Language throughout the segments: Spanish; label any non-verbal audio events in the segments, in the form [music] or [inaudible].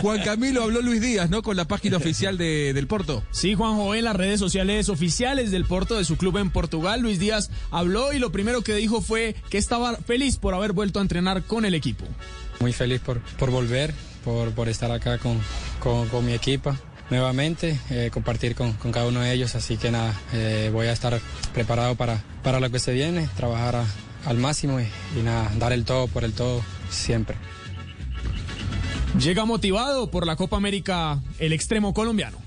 Juan Camilo habló Luis Díaz, ¿no? Con la página oficial de, del Porto. Sí, Juanjo, en las redes sociales oficiales del Porto, de su club en Portugal, Luis Díaz habló y lo primero que dijo fue que estaba feliz por haber vuelto a entrenar con el equipo. Muy feliz por, por volver, por, por estar acá con, con, con mi equipo nuevamente, eh, compartir con, con, cada uno de ellos. Así que nada, eh, voy a estar preparado para, para lo que se viene, trabajar a, al máximo y, y nada, dar el todo por el todo siempre. Llega motivado por la Copa América el extremo colombiano.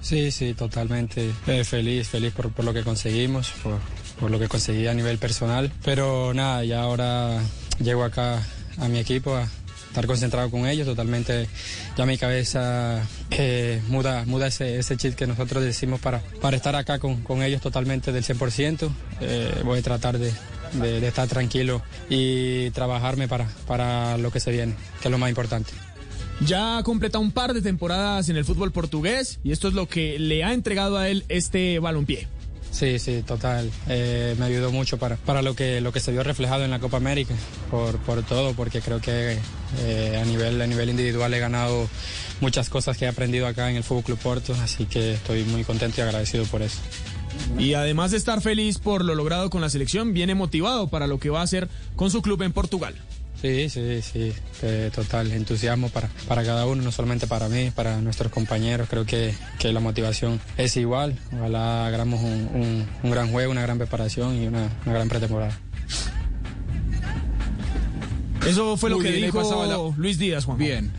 Sí, sí, totalmente eh, feliz, feliz por, por, lo que conseguimos, por, por lo que conseguí a nivel personal. Pero nada, ya ahora llego acá a mi equipo a estar concentrado con ellos, totalmente ya mi cabeza eh, muda, muda ese, ese chip que nosotros decimos para, para estar acá con, con ellos totalmente del 100%. Eh, voy a tratar de, de, de, estar tranquilo y trabajarme para, para lo que se viene, que es lo más importante. Ya ha completado un par de temporadas en el fútbol portugués y esto es lo que le ha entregado a él este balompié. Sí, sí, total. Eh, me ayudó mucho para, para lo, que, lo que se vio reflejado en la Copa América, por, por todo, porque creo que eh, a, nivel, a nivel individual he ganado muchas cosas que he aprendido acá en el Fútbol Club Porto, así que estoy muy contento y agradecido por eso. Y además de estar feliz por lo logrado con la selección, viene motivado para lo que va a hacer con su club en Portugal. Sí, sí, sí, eh, total entusiasmo para, para cada uno, no solamente para mí, para nuestros compañeros. Creo que, que la motivación es igual. Ojalá hagamos un, un, un, gran juego, una gran preparación y una, una gran pretemporada. Eso fue Muy lo que bien, dijo la... Luis Díaz, Juan. Bien.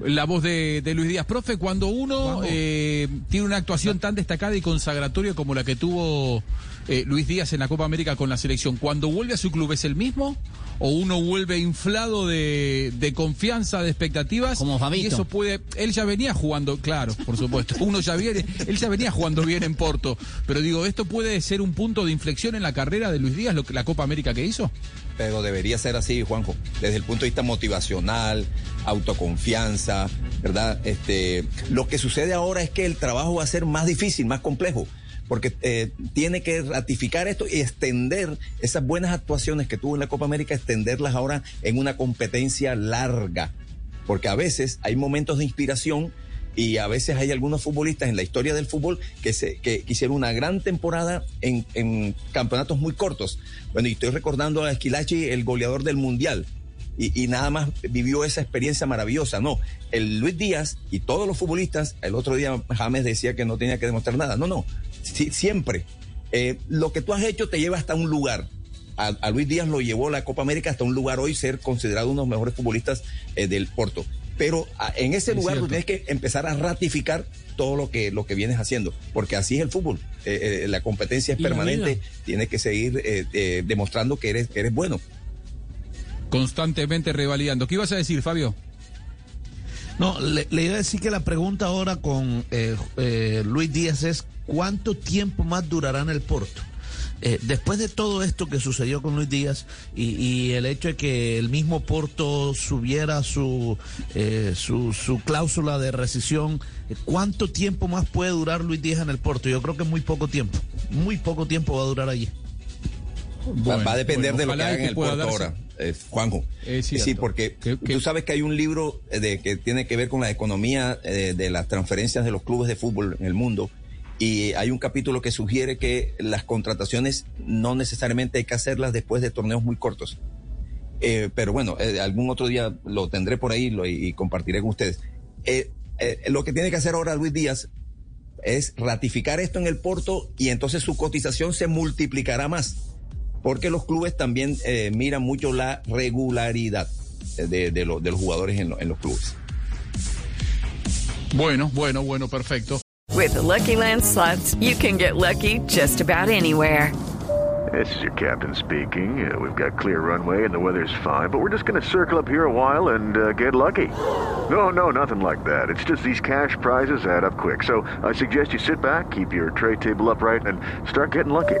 La voz de, de, Luis Díaz. Profe, cuando uno eh, tiene una actuación tan destacada y consagratoria como la que tuvo eh, Luis Díaz en la Copa América con la selección, cuando vuelve a su club es el mismo o uno vuelve inflado de, de confianza, de expectativas. Como Fabito. Y eso puede. Él ya venía jugando, claro, por supuesto. [laughs] Uno ya viene, él ya venía jugando bien en Porto. Pero digo, ¿esto puede ser un punto de inflexión en la carrera de Luis Díaz, lo que, la Copa América que hizo? Pero debería ser así, Juanjo, desde el punto de vista motivacional, autoconfianza, ¿verdad? Este, lo que sucede ahora es que el trabajo va a ser más difícil, más complejo porque eh, tiene que ratificar esto y extender esas buenas actuaciones que tuvo en la Copa América, extenderlas ahora en una competencia larga, porque a veces hay momentos de inspiración y a veces hay algunos futbolistas en la historia del fútbol que, se, que hicieron una gran temporada en, en campeonatos muy cortos. Bueno, y estoy recordando a Esquilachi, el goleador del Mundial, y, y, nada más vivió esa experiencia maravillosa. No, el Luis Díaz y todos los futbolistas, el otro día James decía que no tenía que demostrar nada. No, no, sí, siempre. Eh, lo que tú has hecho te lleva hasta un lugar. A, a, Luis Díaz lo llevó la Copa América hasta un lugar hoy, ser considerado uno de los mejores futbolistas eh, del Porto. Pero a, en ese lugar tú tienes que empezar a ratificar todo lo que, lo que vienes haciendo, porque así es el fútbol. Eh, la competencia es permanente, tienes que seguir demostrando que eres, que eres bueno constantemente revalidando. ¿Qué ibas a decir, Fabio? No, le, le, iba a decir que la pregunta ahora con eh, eh, Luis Díaz es ¿cuánto tiempo más durará en el Porto? Eh, después de todo esto que sucedió con Luis Díaz y, y el hecho de que el mismo Porto subiera su, eh, su, su, cláusula de rescisión, ¿cuánto tiempo más puede durar Luis Díaz en el Porto? Yo creo que muy poco tiempo, muy poco tiempo va a durar allí. Bueno, va a depender bueno, de lo que hagan en el Porto darse. ahora. Eh, Juanjo. Es sí, porque ¿Qué, qué? tú sabes que hay un libro de que tiene que ver con la economía eh, de las transferencias de los clubes de fútbol en el mundo y hay un capítulo que sugiere que las contrataciones no necesariamente hay que hacerlas después de torneos muy cortos. Eh, pero bueno, eh, algún otro día lo tendré por ahí lo, y, compartiré con ustedes. Eh, lo que tiene que hacer ahora Luis Díaz es ratificar esto en el Porto y entonces su cotización se multiplicará más porque los clubes también eh, miran mucho la regularidad de, de, lo, de los jugadores en, lo, en, los clubes. Bueno, bueno, bueno, perfecto. With the Lucky Land slots, you can get lucky just about anywhere. This is your captain speaking. Uh, we've got clear runway and the weather's fine, but we're just going to circle up here a while and uh, get lucky. No, no, nothing like that. It's just these cash prizes add up quick. So I suggest you sit back, keep your tray table upright, and start getting lucky.